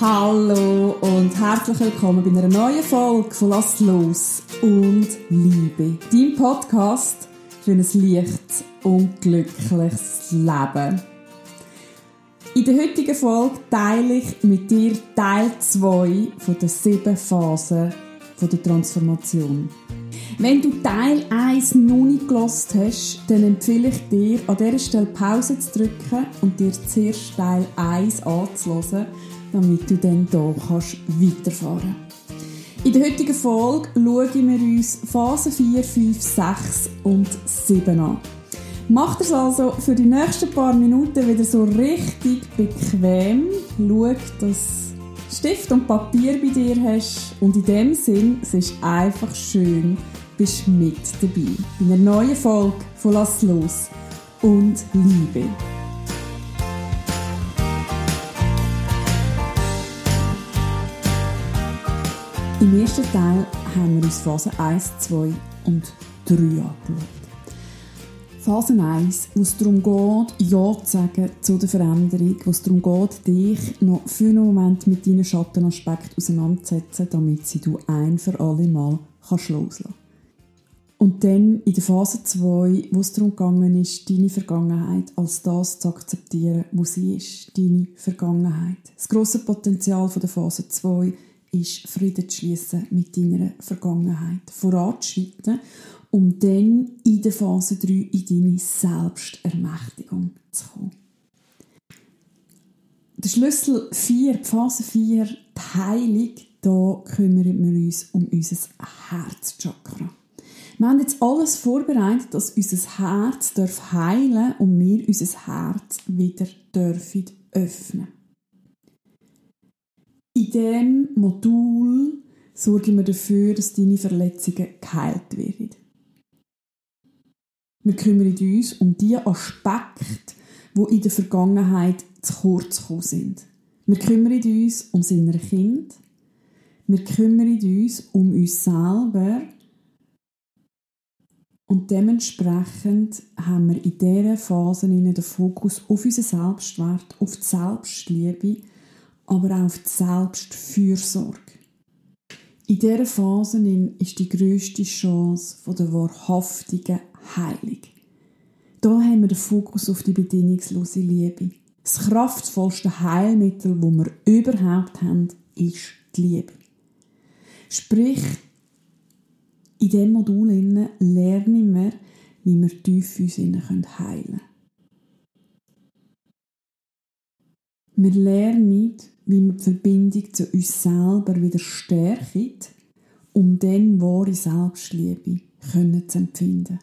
Hallo und herzlich willkommen bei einer neuen Folge von Lass los und Liebe. Dein Podcast für ein leichtes und glückliches Leben. In der heutigen Folge teile ich mit dir Teil 2 von den sieben Phasen der Transformation. Wenn du Teil 1 noch nicht gelost hast, dann empfehle ich dir, an dieser Stelle Pause zu drücken und dir zuerst Teil 1 anzuhören, damit du dann hier kannst weiterfahren kannst. In der heutigen Folge schauen wir uns Phase 4, 5, 6 und 7 an. Mach das also für die nächsten paar Minuten wieder so richtig bequem. Schau, dass Stift und Papier bei dir hast und in dem Sinn, es ist einfach schön, bist mit dabei bei einer neuen Folge von Lass los und Liebe. Im ersten Teil haben wir uns Phase 1, 2 und 3 angeschaut. Phase 1, wo es darum geht, Ja zu sagen zu der Veränderung, wo es darum geht, dich noch für einen Moment mit deinen Schattenaspekten auseinanderzusetzen, damit sie du ein für alle Mal kannst loslassen Und dann in der Phase 2, wo es darum gegangen ist, deine Vergangenheit als das zu akzeptieren, wo sie ist, deine Vergangenheit. Das grosse Potenzial von der Phase 2 ist, Frieden zu schließen mit deiner Vergangenheit, voranzuschreiten, um dann in der Phase 3 in deine Selbstermächtigung zu kommen. Der Schlüssel 4, die Phase 4, die Heilung, da kümmern wir uns um unser Herzchakra. Wir haben jetzt alles vorbereitet, dass unser Herz heilen darf und wir unser Herz wieder dürfen öffnen in diesem Modul sorgen wir dafür, dass deine Verletzungen geheilt werden. Wir kümmern uns um die Aspekte, die in der Vergangenheit zu kurz gekommen sind. Wir kümmern uns um innere Kind. Wir kümmern uns um uns selber. Und dementsprechend haben wir in dieser Phase den Fokus auf unseren Selbstwert, auf die Selbstliebe aber auch auf die Selbstfürsorge. In dieser Phase ist die grösste Chance der wahrhaftigen Heilung. Da haben wir den Fokus auf die bedingungslose Liebe. Das kraftvollste Heilmittel, das wir überhaupt haben, ist die Liebe. Sprich, in diesem Modul lernen wir, wie wir tief uns heilen können. Wir lernen, wie wir die Verbindung zu uns selber wieder stärken, um dann wahre Selbstliebe können zu empfinden.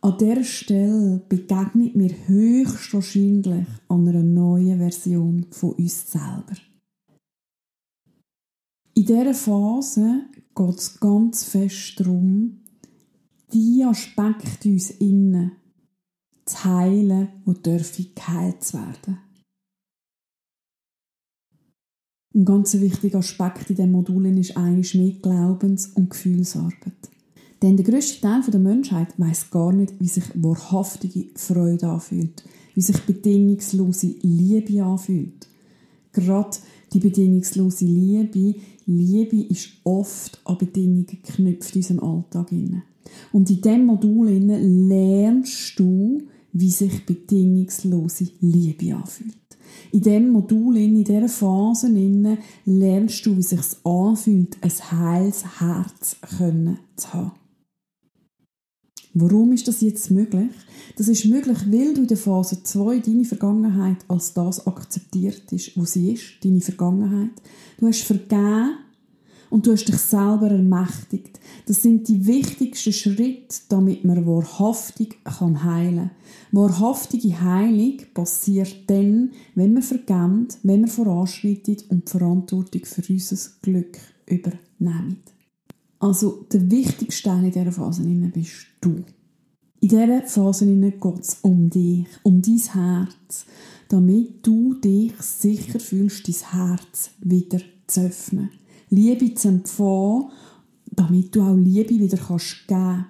An dieser Stelle begegnet mir höchstwahrscheinlich einer neuen Version von uns selber. In dieser Phase geht es ganz fest darum, die Aspekte uns innen zu heilen, dürfen geheilt werden. Ein ganz wichtiger Aspekt in diesem Modul ist eigentlich mehr Glaubens- und Gefühlsarbeit. Denn der grösste Teil der Menschheit weiß gar nicht, wie sich wahrhaftige Freude anfühlt, wie sich bedingungslose Liebe anfühlt. Gerade die bedingungslose Liebe, Liebe ist oft an Bedingungen geknüpft in unserem Alltag. Und in diesem Modul lernst du, wie sich bedingungslose Liebe anfühlt in diesem Modul, in dieser Phase lernst du, wie es sich anfühlt, ein heiles Herz zu haben. Warum ist das jetzt möglich? Das ist möglich, weil du in der Phase 2 deine Vergangenheit als das akzeptiert ist, wo sie ist, deine Vergangenheit. Du hast vergeben und du hast dich selber ermächtigt. Das sind die wichtigsten Schritte, damit man wahrhaftig kann heilen kann. Wahrhaftige Heilung passiert dann, wenn man vergibt, wenn man voranschreitet und die Verantwortung für unser Glück übernimmt. Also der wichtigste Teil in dieser Phase bist du. In dieser Phase geht es um dich, um dein Herz, damit du dich sicher fühlst, dein Herz wieder zu öffnen. Liebe zu empfangen, damit du auch Liebe wieder kannst geben.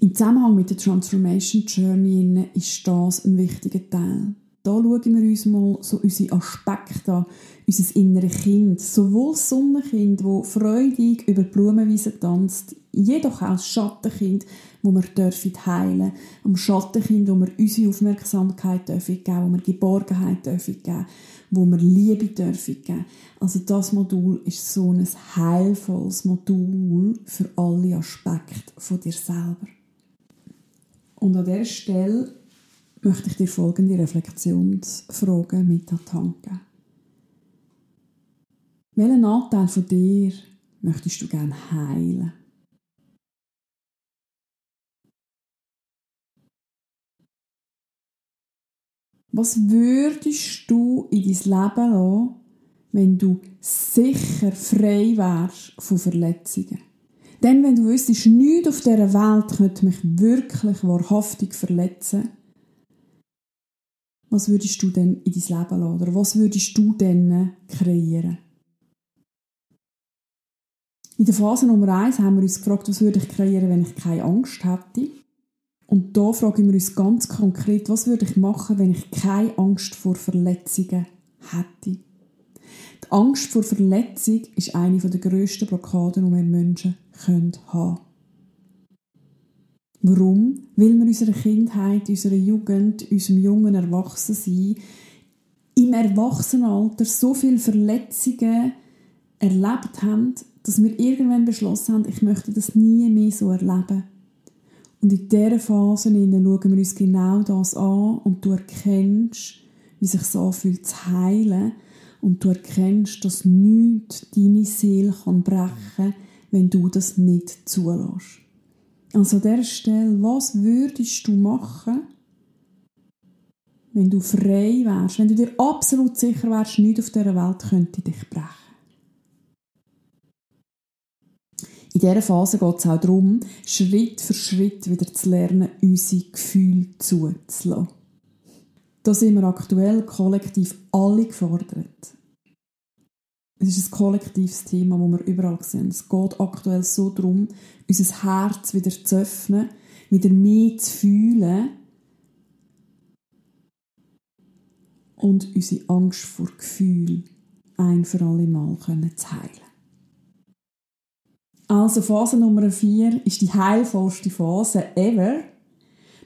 Im Zusammenhang mit der Transformation Journey ist das ein wichtiger Teil. Da schauen wir uns mal so unsere Aspekte an, unser inneres Kind, sowohl das Sonnenkind, wo freudig über Blumenwiesen tanzt, jedoch auch das Schattenkind, wo wir dürfen heilen, am Schattenkind, wo wir unsere Aufmerksamkeit dürfen geben, wo wir Geborgenheit dürfen geben, wo wir Liebe dürfen geben. Also das Modul ist so ein heilvolles Modul für alle Aspekte von dir selber. Und an dieser Stelle möchte ich dir folgende Reflexionsfragen mit an die Hand geben. Welchen Anteil von dir möchtest du gerne heilen? Was würdest du in dein Leben lassen, wenn du sicher frei wärst von Verletzungen? Denn wenn du wüsstest, nichts auf dieser Welt könnte mich wirklich wahrhaftig verletzen, was würdest du denn in dein Leben lassen? Oder was würdest du denn kreieren? In der Phase Nummer 1 haben wir uns gefragt, was würde ich kreieren, wenn ich keine Angst hätte? Und da fragen wir uns ganz konkret, was würde ich machen, wenn ich keine Angst vor Verletzungen hätte? Die Angst vor Verletzung ist eine der grössten Blockaden, die wir Menschen haben können. Warum? Weil wir unserer Kindheit, unserer Jugend, unserem jungen Erwachsensein im Erwachsenenalter so viele Verletzungen erlebt haben, dass wir irgendwann beschlossen haben, ich möchte das nie mehr so erleben. Und in dieser Phase schauen wir uns genau das an und du erkennst, wie sich so anfühlt zu heilen und du erkennst, dass nichts deine Seele kann brechen kann, wenn du das nicht zulässt. Also an dieser Stelle, was würdest du machen, wenn du frei wärst, wenn du dir absolut sicher wärst, nichts auf dieser Welt könnte dich brechen? In dieser Phase geht es auch darum, Schritt für Schritt wieder zu lernen, unsere Gefühle zuzulassen. Da sind wir aktuell kollektiv alle gefordert. Es ist ein kollektives Thema, das wir überall sehen. Es geht aktuell so darum, unser Herz wieder zu öffnen, wieder mehr zu fühlen und unsere Angst vor Gefühl ein für alle Mal zu heilen. Also Phase Nummer 4 ist die heilvollste Phase ever,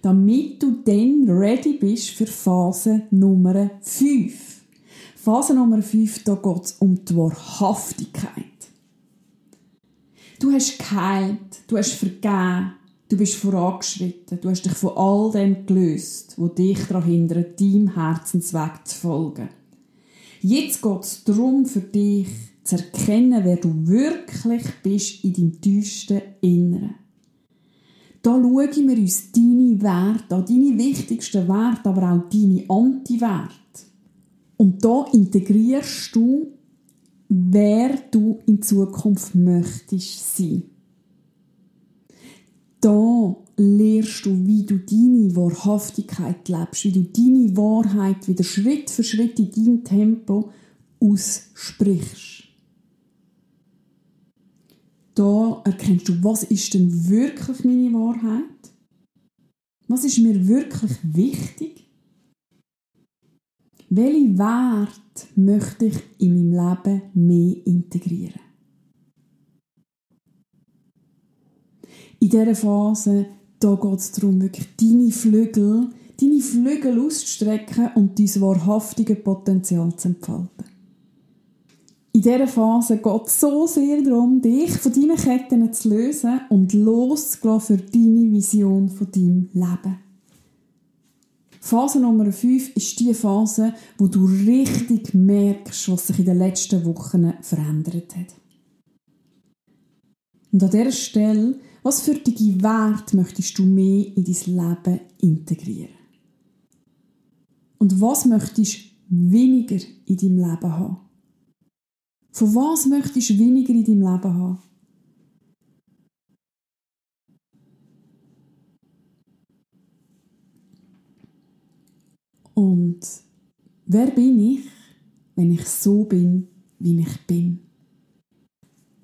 damit du dann ready bist für Phase Nummer 5. Phase Nummer 5, da geht es um die Wahrhaftigkeit. Du hast geheilt, du hast vergeben, du bist vorangeschritten, du hast dich von all dem gelöst, wo dich daran hindert, deinem Herzensweg zu folgen. Jetzt geht es darum für dich, zu erkennen, wer du wirklich bist in deinem tiefsten Inneren. Da schauen wir uns deine Werte an, deine wichtigsten Werte, aber auch deine Anti-Werte. Und da integrierst du, wer du in Zukunft möchtest sein. Da lernst du, wie du deine Wahrhaftigkeit lebst, wie du deine Wahrheit wieder Schritt für Schritt in deinem Tempo aussprichst da erkennst du, was ist denn wirklich meine Wahrheit? Was ist mir wirklich wichtig? Welche Werte möchte ich in meinem Leben mehr integrieren? In dieser Phase da geht es darum, wirklich deine Flügel, deine Flügel auszustrecken und dein wahrhaftige Potenzial zu entfalten in dieser Phase geht es so sehr darum, dich von deinen Ketten zu lösen und loszulassen für deine Vision von deinem Leben. Phase Nummer 5 ist die Phase, wo du richtig merkst, was sich in den letzten Wochen verändert hat. Und an dieser Stelle, was für dich Wert möchtest du mehr in dein Leben integrieren? Und was möchtest du weniger in deinem Leben haben? Von was möchtest du weniger in deinem Leben haben? Und wer bin ich, wenn ich so bin, wie ich bin?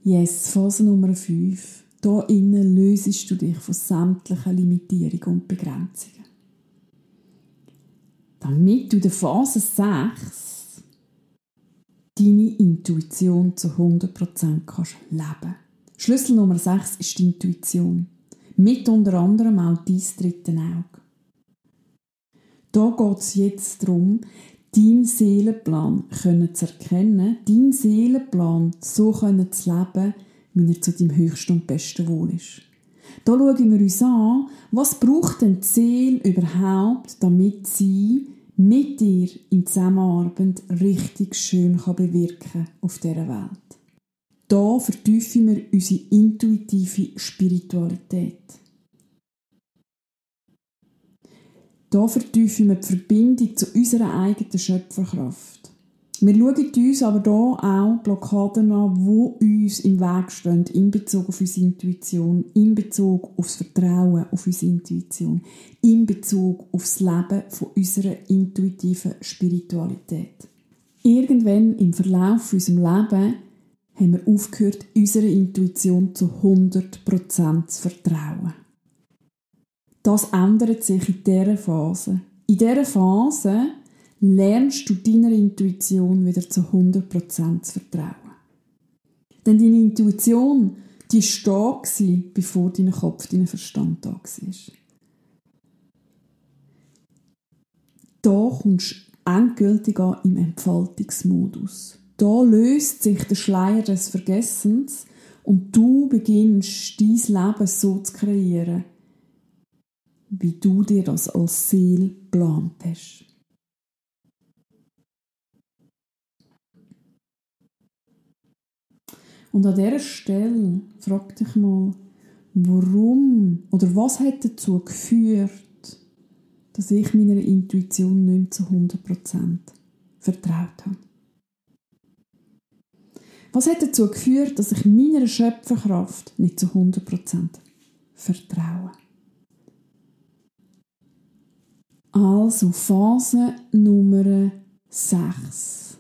Yes, Phase Nummer 5. Da innen lösest du dich von sämtlichen Limitierungen und Begrenzungen. Damit du der Phase 6 deine Intuition zu 100% kannst leben Schlüssel Nummer 6 ist die Intuition. Mit unter anderem auch dein dritte Auge. Da geht es jetzt darum, deinen Seelenplan zu erkennen, deinen Seelenplan so zu leben, wie er zu deinem höchsten und besten Wohl ist. Da schauen wir uns an, was braucht denn die Seele überhaupt, damit sie mit dir in Zusammenarbeit richtig schön kann bewirken auf dieser Welt. Da vertiefen wir unsere intuitive Spiritualität. Da vertiefen wir die Verbindung zu unserer eigenen Schöpferkraft. Wir schauen uns aber hier auch Blockaden an, die uns im Weg stehen in Bezug auf unsere Intuition, in Bezug auf das Vertrauen auf unsere Intuition, in Bezug auf das Leben von unserer intuitiven Spiritualität. Irgendwann im Verlauf unseres Lebens haben wir aufgehört, unserer Intuition zu 100% zu vertrauen. Das ändert sich in dieser Phase. In dieser Phase lernst du deiner Intuition wieder zu 100% zu vertrauen. Denn deine Intuition, die war da, bevor dein Kopf, dein Verstand da war. Da kommst du endgültig an im Entfaltungsmodus. Da löst sich der Schleier des Vergessens und du beginnst dein Leben so zu kreieren, wie du dir das als Seele geplant hast. Und an dieser Stelle frag dich mal, warum oder was hat dazu geführt, dass ich meiner Intuition nicht zu 100% vertraut habe. Was hat dazu geführt, dass ich meiner Schöpferkraft nicht zu 100% vertraue? Also Phase Nummer 6.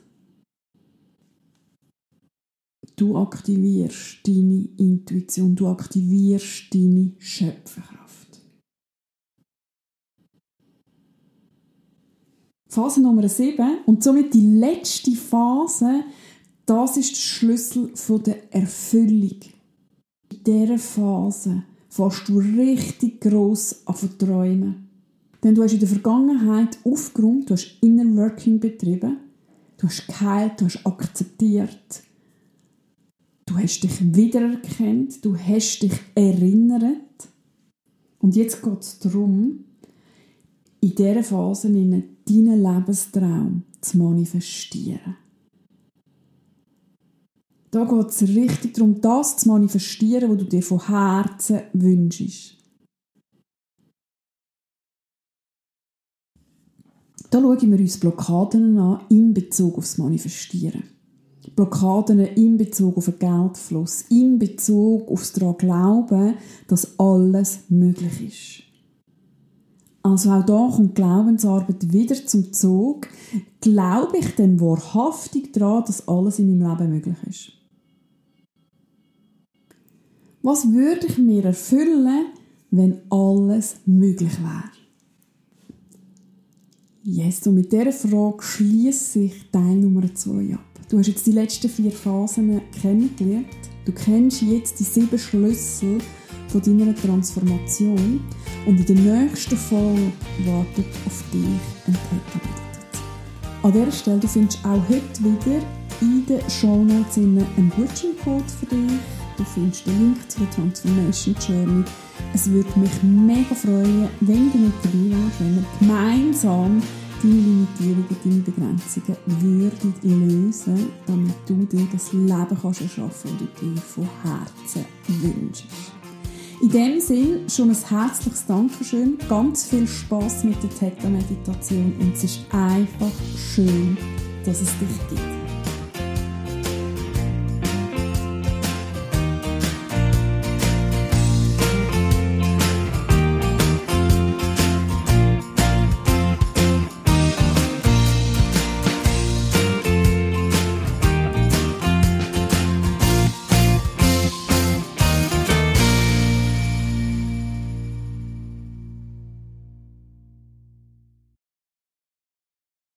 Du aktivierst deine Intuition, du aktivierst deine Schöpferkraft. Phase Nummer 7 und somit die letzte Phase, das ist der Schlüssel der Erfüllung. In dieser Phase fährst du richtig gross an Verträumen. Denn du hast in der Vergangenheit aufgeräumt, du hast Inner Working betrieben, du hast geheilt, du hast akzeptiert, Du hast dich wiedererkannt, du hast dich erinnert. Und jetzt geht es darum, in dieser Phase deinen Lebenstraum zu manifestieren. Da geht es richtig darum, das zu manifestieren, was du dir von Herzen wünschst. Da schauen wir uns Blockaden an in Bezug aufs Manifestieren. Blockaden in Bezug auf den Geldfluss, in Bezug auf das daran Glauben, dass alles möglich ist. Also auch da kommt Glaubensarbeit wieder zum Zug. Glaube ich denn wahrhaftig daran, dass alles in meinem Leben möglich ist? Was würde ich mir erfüllen, wenn alles möglich wäre? Yes, und mit dieser Frage schließe ich Teil Nummer 2 ab. Du hast jetzt die letzten vier Phasen kennengelernt. Du kennst jetzt die sieben Schlüssel von deiner Transformation. Und in der nächsten Folge wartet auf dich ein Theta An dieser Stelle du findest auch heute wieder in den Show Notes einen Gutscheincode für dich. Du findest den Link zur Transformation Journey. Es würde mich mega freuen, wenn du mit dabei wärst, wenn wir gemeinsam deine Limitierungen, deine Begrenzungen würden lösen, damit du dir das Leben kannst erschaffen kannst, das du dir von Herzen wünschst. In dem Sinn schon ein herzliches Dankeschön, ganz viel Spaß mit der Theta-Meditation und es ist einfach schön, dass es dich gibt.